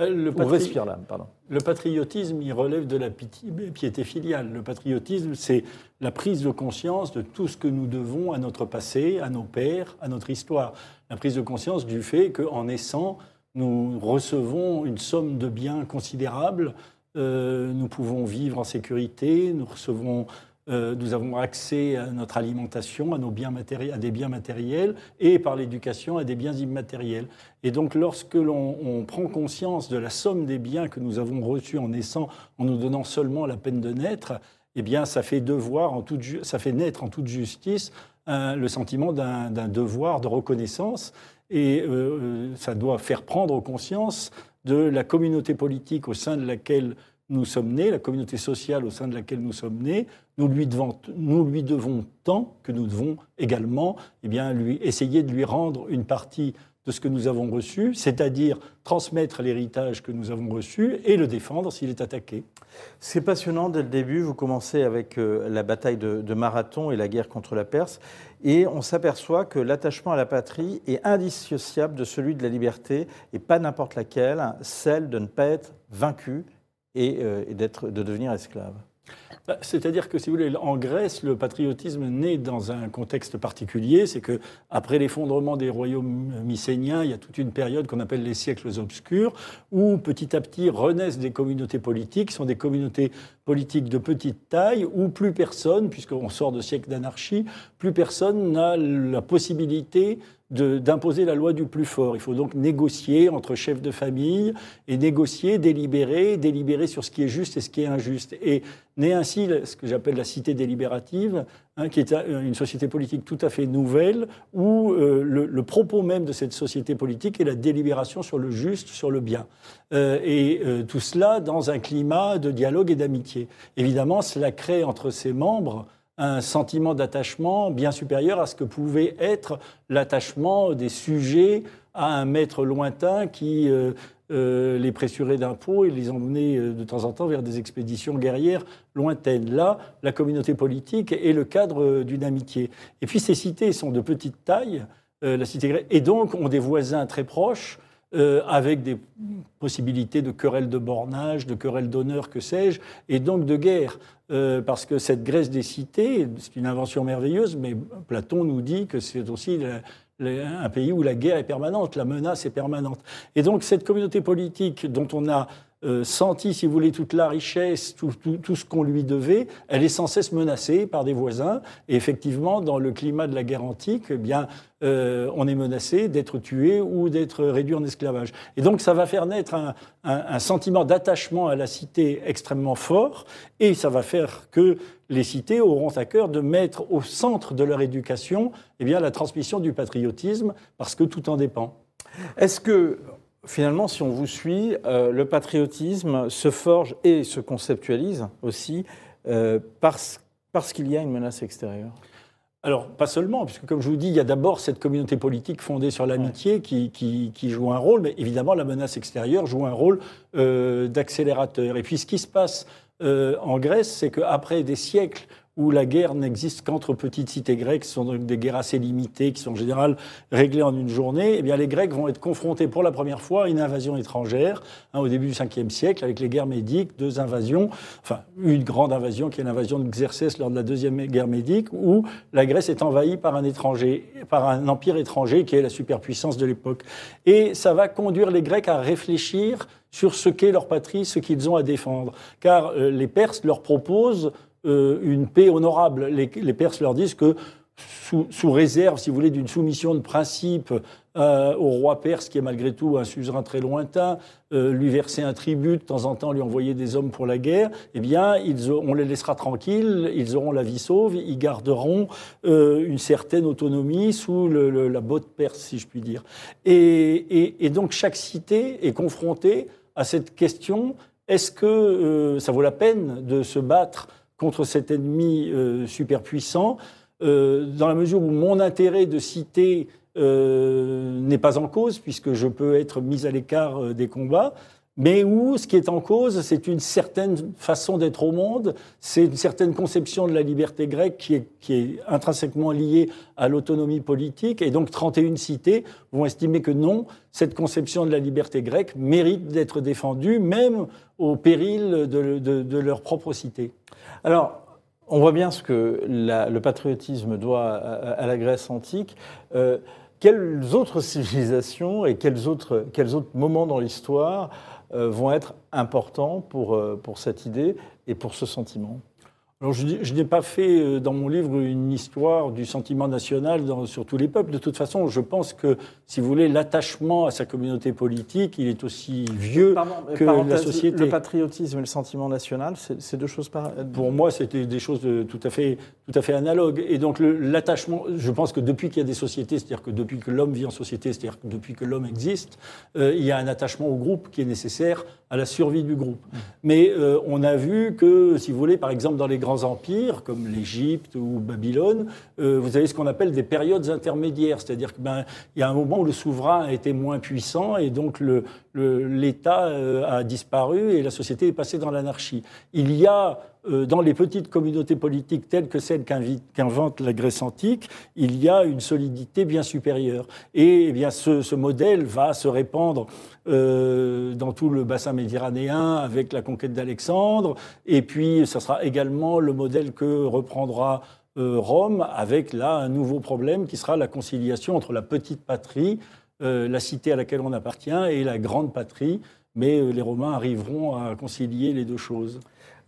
Euh, Le patri- respire l'âme, pardon. Le patriotisme, il relève de la piété filiale. Le patriotisme, c'est la prise de conscience de tout ce que nous devons à notre passé, à nos pères, à notre histoire. La prise de conscience du fait qu'en naissant, nous recevons une somme de biens considérables. Euh, nous pouvons vivre en sécurité, nous recevons, euh, nous avons accès à notre alimentation, à, nos biens à des biens matériels et par l'éducation à des biens immatériels. Et donc lorsque l'on on prend conscience de la somme des biens que nous avons reçus en naissant, en nous donnant seulement la peine de naître, eh bien ça fait devoir ça fait naître en toute justice un- le sentiment d'un devoir de reconnaissance et euh, euh, ça doit faire prendre conscience de la communauté politique au sein de laquelle nous sommes nés, la communauté sociale au sein de laquelle nous sommes nés. Nous lui devons, nous lui devons tant que nous devons également eh bien, lui, essayer de lui rendre une partie de ce que nous avons reçu, c'est-à-dire transmettre l'héritage que nous avons reçu et le défendre s'il est attaqué. C'est passionnant dès le début. Vous commencez avec euh, la bataille de, Marathon et la guerre contre la Perse. Et on s'aperçoit que l'attachement à la patrie est indissociable de celui de la liberté, et pas n'importe laquelle, celle de ne pas être vaincu et, euh, et de devenir esclave. Bah, C'est-à-dire que, si vous voulez, en Grèce, le patriotisme naît dans un contexte particulier. C'est que après l'effondrement des royaumes mycéniens, il y a toute une période qu'on appelle les siècles obscurs, où petit à petit renaissent des communautés politiques, sont des communautés politiques de petite taille, où plus personne, puisqu'on sort de siècles d'anarchie, plus personne n'a la possibilité d'imposer la loi du plus fort. Il faut donc négocier entre chefs de famille et négocier, délibérer, délibérer sur ce qui est juste et ce qui est injuste. Et naît ainsi ce que j'appelle la cité délibérative, hein, qui est un- une société politique tout à fait nouvelle, où euh, le, le propos même de cette société politique est la délibération sur le juste, sur le bien. Euh, et euh, tout cela dans un climat de dialogue et d'amitié. Évidemment, cela crée entre ses membres un sentiment d'attachement bien supérieur à ce que pouvait être l'attachement des sujets à un maître lointain qui euh, euh, les pressurait d'impôts et les emmenait euh, de temps en temps vers des expéditions guerrières lointaines. Là, la communauté politique est le cadre d'une amitié. Et puis ces cités sont de petite taille, la cité grecque, et donc ont des voisins très proches. Euh, avec des possibilités de querelles de bornage, de querelles d'honneur, que sais-je, et donc de guerre. Euh, parce que cette Grèce des cités, c'est une invention merveilleuse, mais Platon nous dit que c'est aussi un pays où la guerre est permanente, la menace est permanente. Et donc cette communauté politique dont on a euh, senti, si vous voulez, toute la richesse, tout, ce qu'on lui devait, elle est sans cesse menacée par des voisins. Et effectivement, dans le climat de la guerre antique, eh bien, euh, on est menacé d'être tué ou d'être réduit en esclavage. Et donc, ça va faire naître un, un- un sentiment d'attachement à la cité extrêmement fort, et ça va faire que les cités auront à cœur de mettre au centre de leur éducation eh bien, la transmission du patriotisme, parce que tout en dépend. Est-ce que, finalement, si on vous suit, euh, le patriotisme se forge et se conceptualise aussi euh, parce, parce qu'il y a une menace extérieure Alors, pas seulement, puisque comme je vous dis, il y a d'abord cette communauté politique fondée sur l'amitié qui, qui- qui joue un rôle, mais évidemment, la menace extérieure joue un rôle euh, d'accélérateur. Et puis, ce qui se passe euh, en Grèce, c'est qu'après des siècles où la guerre n'existe qu'entre petites cités grecques, ce sont donc des guerres assez limitées, qui sont en général réglées en une journée, eh bien, les Grecs vont être confrontés pour la première fois à une invasion étrangère, hein, au début du 5e siècle, avec les guerres médiques, deux invasions, enfin, une grande invasion qui est l'invasion de Xerxès lors de la deuxième guerre médique, où la Grèce est envahie par un étranger, par un empire étranger qui est la superpuissance de l'époque. Et ça va conduire les Grecs à réfléchir sur ce qu'est leur patrie, ce qu'ils ont à défendre. Car euh, les Perses leur proposent euh, une paix honorable. Les, Perses leur disent que sous, réserve, si vous voulez, d'une soumission de principe euh, au roi perse, qui est malgré tout un suzerain très lointain, euh, lui verser un tribut, de temps en temps lui envoyer des hommes pour la guerre, eh bien, on les laissera tranquilles, ils auront la vie sauve, ils garderont une certaine autonomie sous la botte perse, si je puis dire. Et, donc, chaque cité est confrontée à cette question est-ce que ça vaut la peine de se battre contre cet ennemi euh, superpuissant euh, dans la mesure où mon intérêt de cité euh, n'est pas en cause, puisque je peux être mis à l'écart des combats, mais où ce qui est en cause, c'est une certaine façon d'être au monde, c'est une certaine conception de la liberté grecque qui est, intrinsèquement liée à l'autonomie politique, et donc 31 cités vont estimer que non, cette conception de la liberté grecque mérite d'être défendue, même au péril de leur propre cité. Alors, on voit bien ce que le patriotisme doit à, à la Grèce antique. Euh, quelles autres civilisations et quels autres, quels autres moments dans l'histoire euh, vont être importants pour, euh, pour cette idée et pour ce sentiment? Alors, je, n'ai pas fait euh, dans mon livre une histoire du sentiment national dans- sur tous les peuples. De toute façon, je pense que, si vous voulez, l'attachement à sa communauté politique, il est aussi vieux que la société. Le patriotisme et le sentiment national, c'est deux choses par... Pour moi, c'était des choses de- tout à fait, tout à fait analogues. Et donc, l'attachement, je pense que depuis qu'il y a des sociétés, c'est-à-dire que depuis que l'homme vit en société, c'est-à-dire que depuis que l'homme existe, euh, il y a un attachement au groupe qui est nécessaire à la survie du groupe. Mais euh, on a vu que, si vous voulez, par exemple, dans les grands empires, comme l'Égypte ou Babylone, euh, vous avez ce qu'on appelle des périodes intermédiaires. C'est-à-dire qu'il ben, y a un moment où le souverain a été moins puissant et donc le- l'État euh, a disparu et la société est passée dans l'anarchie. Il y a euh, dans les petites communautés politiques telles que celles qu'invente la Grèce antique, il y a une solidité bien supérieure. Et eh bien, ce, ce modèle va se répandre euh, dans tout le bassin méditerranéen avec la conquête d'Alexandre. Et puis, ça sera également le modèle que reprendra Rome avec là un nouveau problème qui sera la conciliation entre la petite patrie, la cité à laquelle on appartient, et la grande patrie. Mais euh, les Romains arriveront à concilier les deux choses.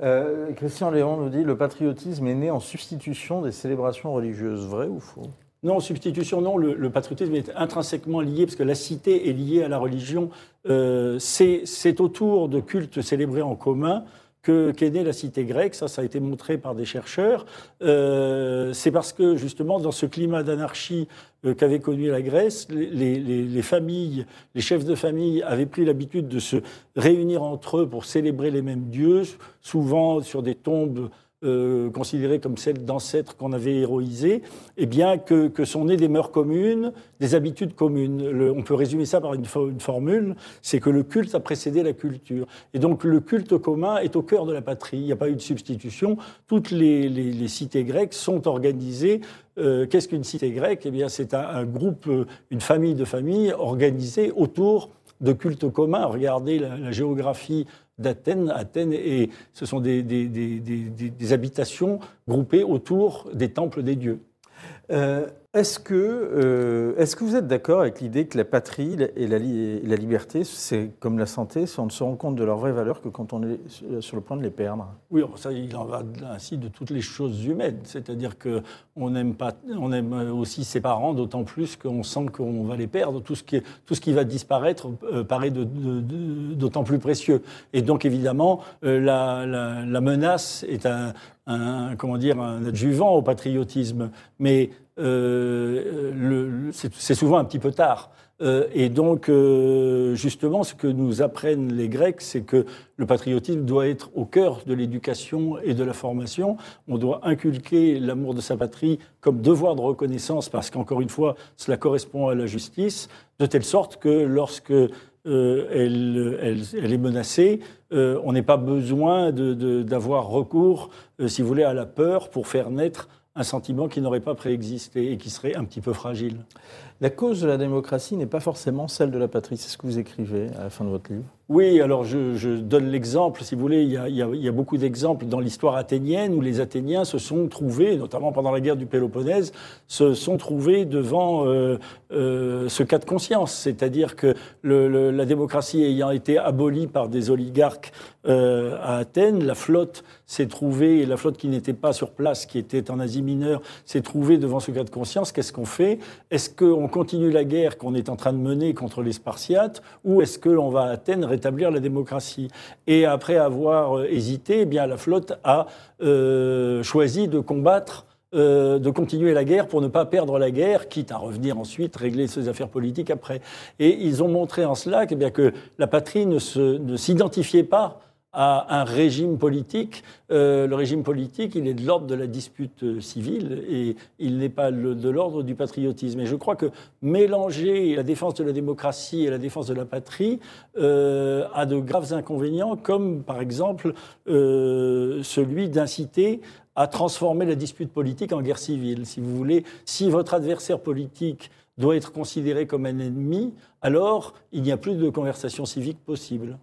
Euh, Christian Léon nous dit le patriotisme est né en substitution des célébrations religieuses. Vrai ou faux? Non, substitution, non. Le, le patriotisme est intrinsèquement lié, parce que la cité est liée à la religion. Euh, c'est autour de cultes célébrés en commun que- qu'est née la cité grecque. Ça, ça a été montré par des chercheurs. Euh, c'est parce que, justement, dans ce climat d'anarchie euh, qu'avait connu la Grèce, les, les- les familles, les chefs de famille avaient pris l'habitude de se réunir entre eux pour célébrer les mêmes dieux, souvent sur des tombes euh, considérées comme celles d'ancêtres qu'on avait héroïsés, eh bien que, sont nées des mœurs communes, des habitudes communes. On peut résumer ça par une, formule, c'est que le culte a précédé la culture. Et donc le culte commun est au cœur de la patrie. Il n'y a pas eu de substitution. Toutes les, cités grecques sont organisées euh, qu'est-ce qu'une cité grecque? Eh bien, c'est un, un, groupe, euh, une famille de familles organisées autour de cultes communs. Regardez la, géographie d'Athènes. Athènes, et ce sont des, habitations groupées autour des temples des dieux. Euh, est-ce que, euh, est que vous êtes d'accord avec l'idée que la patrie et la, liberté, c'est comme la santé, on ne se rend compte de leurs vraies valeurs que quand on est sur le point de les perdre? Oui, ça, il en va ainsi de toutes les choses humaines. C'est-à-dire qu'on aime, aime aussi ses parents, d'autant plus qu'on sent qu'on va les perdre. Tout ce qui, tout ce qui va disparaître euh, paraît d'autant plus précieux. Et donc, évidemment, euh, la, la, menace est un, un, comment dire, un adjuvant au patriotisme. Mais euh, c'est souvent un petit peu tard. Euh, et donc, euh, justement, ce que nous apprennent les Grecs, c'est que le patriotisme doit être au cœur de l'éducation et de la formation. On doit inculquer l'amour de sa patrie comme devoir de reconnaissance, parce qu'encore une fois, cela correspond à la justice, de telle sorte que lorsque euh, elle, est menacée, euh, on n'est pas besoin d'avoir recours, euh, si vous voulez, à la peur pour faire naître un sentiment qui n'aurait pas préexisté et qui serait un petit peu fragile. La cause de la démocratie n'est pas forcément celle de la patrie. C'est ce que vous écrivez à la fin de votre livre. Oui, alors je, donne l'exemple, si vous voulez, il y a, beaucoup d'exemples dans l'histoire athénienne où les Athéniens se sont trouvés, notamment pendant la guerre du Péloponnèse, se sont trouvés devant euh, euh, ce cas de conscience, c'est-à-dire que la démocratie ayant été abolie par des oligarques euh, à Athènes, la flotte s'est trouvée, la flotte qui n'était pas sur place, qui était en Asie mineure, s'est trouvée devant ce cas de conscience. Qu'est-ce qu'on fait? Est-ce qu'on continue la guerre qu'on est en train de mener contre les Spartiates ou est-ce qu'on va à Athènes rétablir la démocratie Et après avoir euh, hésité, eh bien la flotte a euh, choisi de combattre euh, de continuer la guerre pour ne pas perdre la guerre, quitte à revenir ensuite régler ses affaires politiques après. Et ils ont montré en cela que, eh bien, que la patrie ne s'identifiait pas à un régime politique. Euh, le régime politique, il est de l'ordre de la dispute euh, civile et il n'est pas de l'ordre du patriotisme. Et je crois que mélanger la défense de la démocratie et la défense de la patrie euh, a de graves inconvénients, comme par exemple celui d'inciter à transformer la dispute politique en guerre civile. Si vous voulez, si votre adversaire politique doit être considéré comme un ennemi, alors il n'y a plus de conversation civique possible.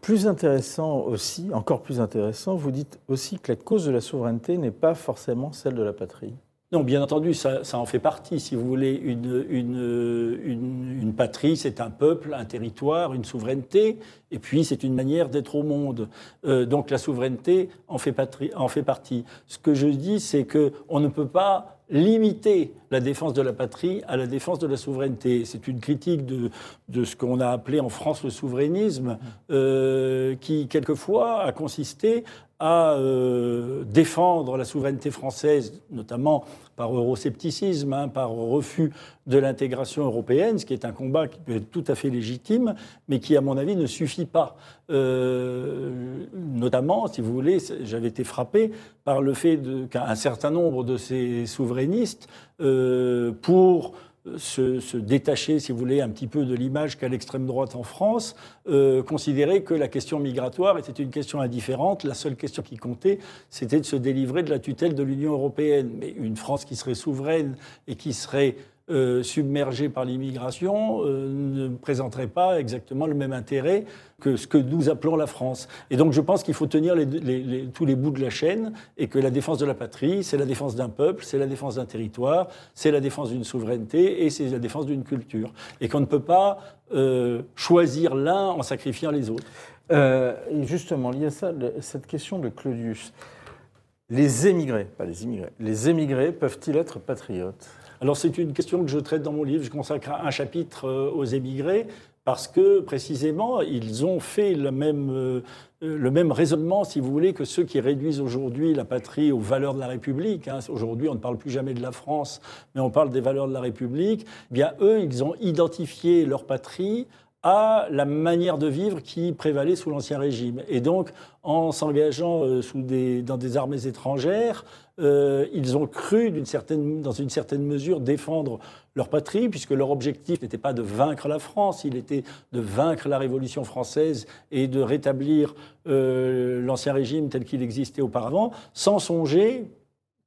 Plus intéressant aussi, encore plus intéressant, vous dites aussi que la cause de la souveraineté n'est pas forcément celle de la patrie. Non, bien entendu, ça, ça, en fait partie. Si vous voulez, une, une, une, une patrie, c'est un peuple, un territoire, une souveraineté, et puis c'est une manière d'être au monde. Euh, donc la souveraineté en fait, patrie, en fait partie. Ce que je dis, c'est qu'on ne peut pas limiter la défense de la patrie à la défense de la souveraineté. C'est une critique de, de ce qu'on a appelé en France le souverainisme, euh, qui quelquefois a consisté à euh, défendre la souveraineté française, notamment par euroscepticisme, hein, par refus de l'intégration européenne, ce qui est un combat qui peut être tout à fait légitime, mais qui, à mon avis, ne suffit pas. Euh, notamment, si vous voulez, j'avais été frappé par le fait qu'un certain nombre de ces souverainistes, euh, pour se, se, détacher, si vous voulez, un petit peu de l'image qu'a l'extrême droite en France, euh, considérer que la question migratoire était une question indifférente. La seule question qui comptait, c'était de se délivrer de la tutelle de l'Union européenne. Mais une France qui serait souveraine et qui serait euh, submergée par l'immigration euh, ne présenterait pas exactement le même intérêt que ce que nous appelons la France. Et donc je pense qu'il faut tenir tous les bouts de la chaîne et que la défense de la patrie, c'est la défense d'un peuple, c'est la défense d'un territoire, c'est la défense d'une souveraineté et c'est la défense d'une culture. Et qu'on ne peut pas euh, choisir l'un en sacrifiant les autres. Euh, justement, y a ça, cette question de Claudius. Les émigrés, pas les immigrés, les émigrés peuvent-ils être patriotes? Alors c'est une question que je traite dans mon livre. Je consacre un chapitre euh, aux émigrés parce que précisément ils ont fait le même, euh, le même raisonnement, si vous voulez, que ceux qui réduisent aujourd'hui la patrie aux valeurs de la République. Hein. Aujourd'hui, on ne parle plus jamais de la France, mais on parle des valeurs de la République. Eh bien, eux, ils ont identifié leur patrie à la manière de vivre qui prévalait sous l'Ancien Régime. Et donc, en s'engageant euh, dans des armées étrangères, euh, ils ont cru, dans une certaine mesure, défendre leur patrie, puisque leur objectif n'était pas de vaincre la France, il était de vaincre la Révolution française et de rétablir euh, l'Ancien Régime tel qu'il existait auparavant, sans songer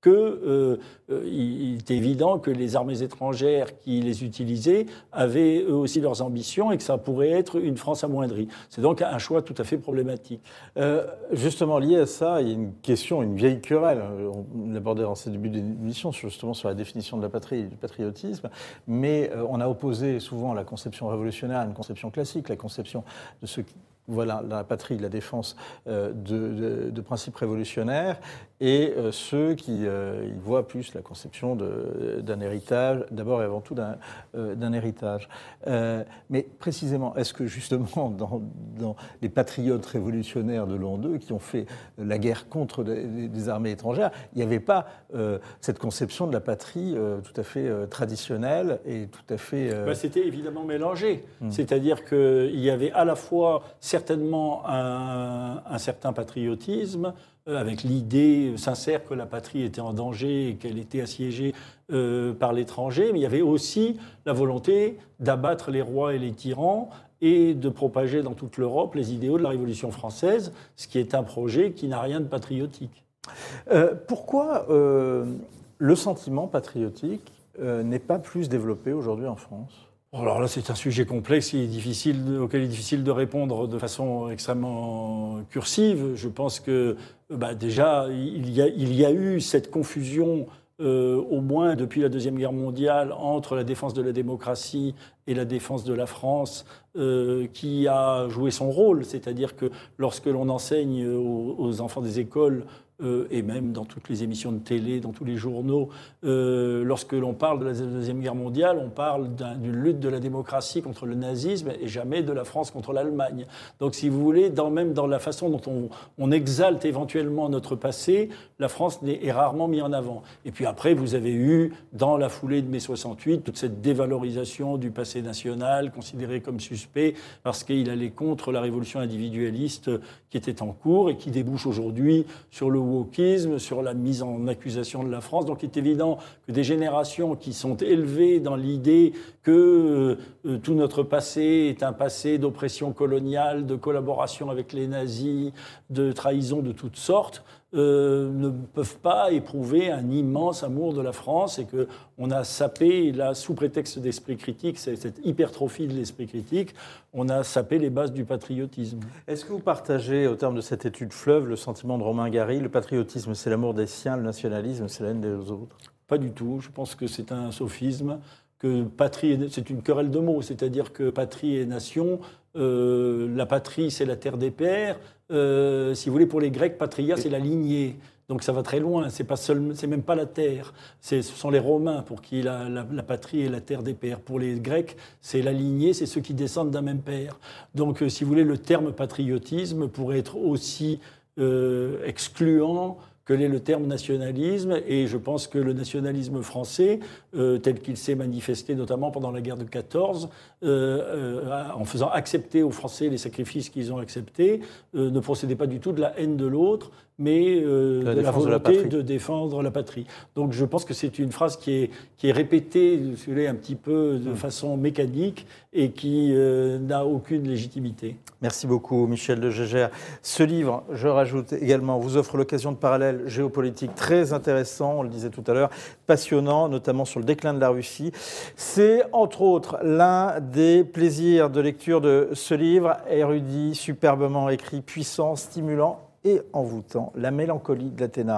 que euh, euh, il, est évident que les armées étrangères qui les utilisaient avaient eux aussi leurs ambitions et que ça pourrait être une France amoindrie. C'est donc un choix tout à fait problématique. Euh, justement, lié à ça, il y a une question, une vieille querelle. On l'abordait dans ces débuts d'émission, justement sur la définition de la patrie et du patriotisme. Mais euh, on a opposé souvent la conception révolutionnaire à une conception classique, la conception de ce. Voilà, la patrie, la défense euh, de, de- de principes révolutionnaires, et euh, ceux qui euh, y voient plus la conception d'un héritage, d'abord et avant tout d'un héritage. Mais précisément, est-ce que justement, dans, dans les patriotes révolutionnaires de l'an 2 qui ont fait la guerre contre des, des armées étrangères, il n'y avait pas cette conception de la patrie tout à fait traditionnelle et tout à fait... Bah, C'était évidemment mélangé. Hmm. C'est-à-dire qu'il y avait à la fois certainement un, certain patriotisme, euh, avec l'idée sincère que la patrie était en danger et qu'elle était assiégée euh, par l'étranger, mais il y avait aussi la volonté d'abattre les rois et les tyrans et de propager dans toute l'Europe les idéaux de la Révolution française, ce qui est un projet qui n'a rien de patriotique. Euh, pourquoi le sentiment patriotique n'est pas plus développé aujourd'hui en France? Alors là, c'est un sujet complexe est difficile, auquel il est difficile de répondre de façon extrêmement cursive. Je pense que bah, déjà, il y, a, eu cette confusion, euh, au moins depuis la Deuxième Guerre mondiale, entre la défense de la démocratie et la défense de la France, euh, qui a joué son rôle. C'est-à-dire que lorsque l'on enseigne aux enfants des écoles, euh, et même dans toutes les émissions de télé, dans tous les journaux, euh, lorsque l'on parle de la Deuxième Guerre mondiale, on parle d'un- d'une lutte de la démocratie contre le nazisme et jamais de la France contre l'Allemagne. Donc, si vous voulez, même dans la façon dont on, exalte éventuellement notre passé, la France n'est- est rarement mise en avant. Et puis après, vous avez eu, dans la foulée de mai 68, toute cette dévalorisation du passé national, considéré comme suspect, parce qu'il allait contre la révolution individualiste qui était en cours et qui débouche aujourd'hui sur le sur la mise en accusation de la France. Donc il est évident que des générations qui sont élevées dans l'idée que euh, tout notre passé est un passé d'oppression coloniale, de collaboration avec les nazis, de trahison de toutes sortes, euh, ne peuvent pas éprouver un immense amour de la France et que on a sapé, là, sous prétexte d'esprit critique, cette hypertrophie de l'esprit critique, on a sapé les bases du patriotisme. Est-ce que vous partagez, au terme de cette étude fleuve, le sentiment de Romain Gary Le patriotisme, c'est l'amour des siens, le nationalisme, c'est la haine des autres? Pas du tout. Je pense que c'est un sophisme, que patrie, c'est une querelle de mots, c'est-à-dire que patrie et nation, euh, la patrie c'est la terre des pères. Euh, si vous voulez, pour les Grecs, patria c'est la lignée. Donc ça va très loin. C'est pas seulement, c'est même pas la terre. Ce sont les Romains pour qui la, la- la patrie est la terre des pères. Pour les Grecs, c'est la lignée, c'est ceux qui descendent d'un même père. Donc, euh, si vous voulez, le terme patriotisme pourrait être aussi excluant que l'est le terme nationalisme. Et je pense que le nationalisme français, euh, tel qu'il s'est manifesté notamment pendant la guerre de 14, euh, euh, en faisant accepter aux Français les sacrifices qu'ils ont acceptés, ne procédait pas du tout de la haine de l'autre, mais euh, de de la volonté patrie. de défendre la patrie. Donc je pense que c'est une phrase qui est, qui est répétée, si vous voulez, un petit peu de façon mécanique et qui euh, n'a aucune légitimité. Merci beaucoup, Michel de Gégère. Ce livre, je rajoute également, vous offre l'occasion de parallèles géopolitiques très intéressants, on le disait tout à l'heure, passionnants, notamment sur le déclin de la Russie. C'est, entre autres, l'un des plaisirs de lecture de ce livre, érudit, superbement écrit, puissant, stimulant et envoûtant, La mélancolie d'Athéna.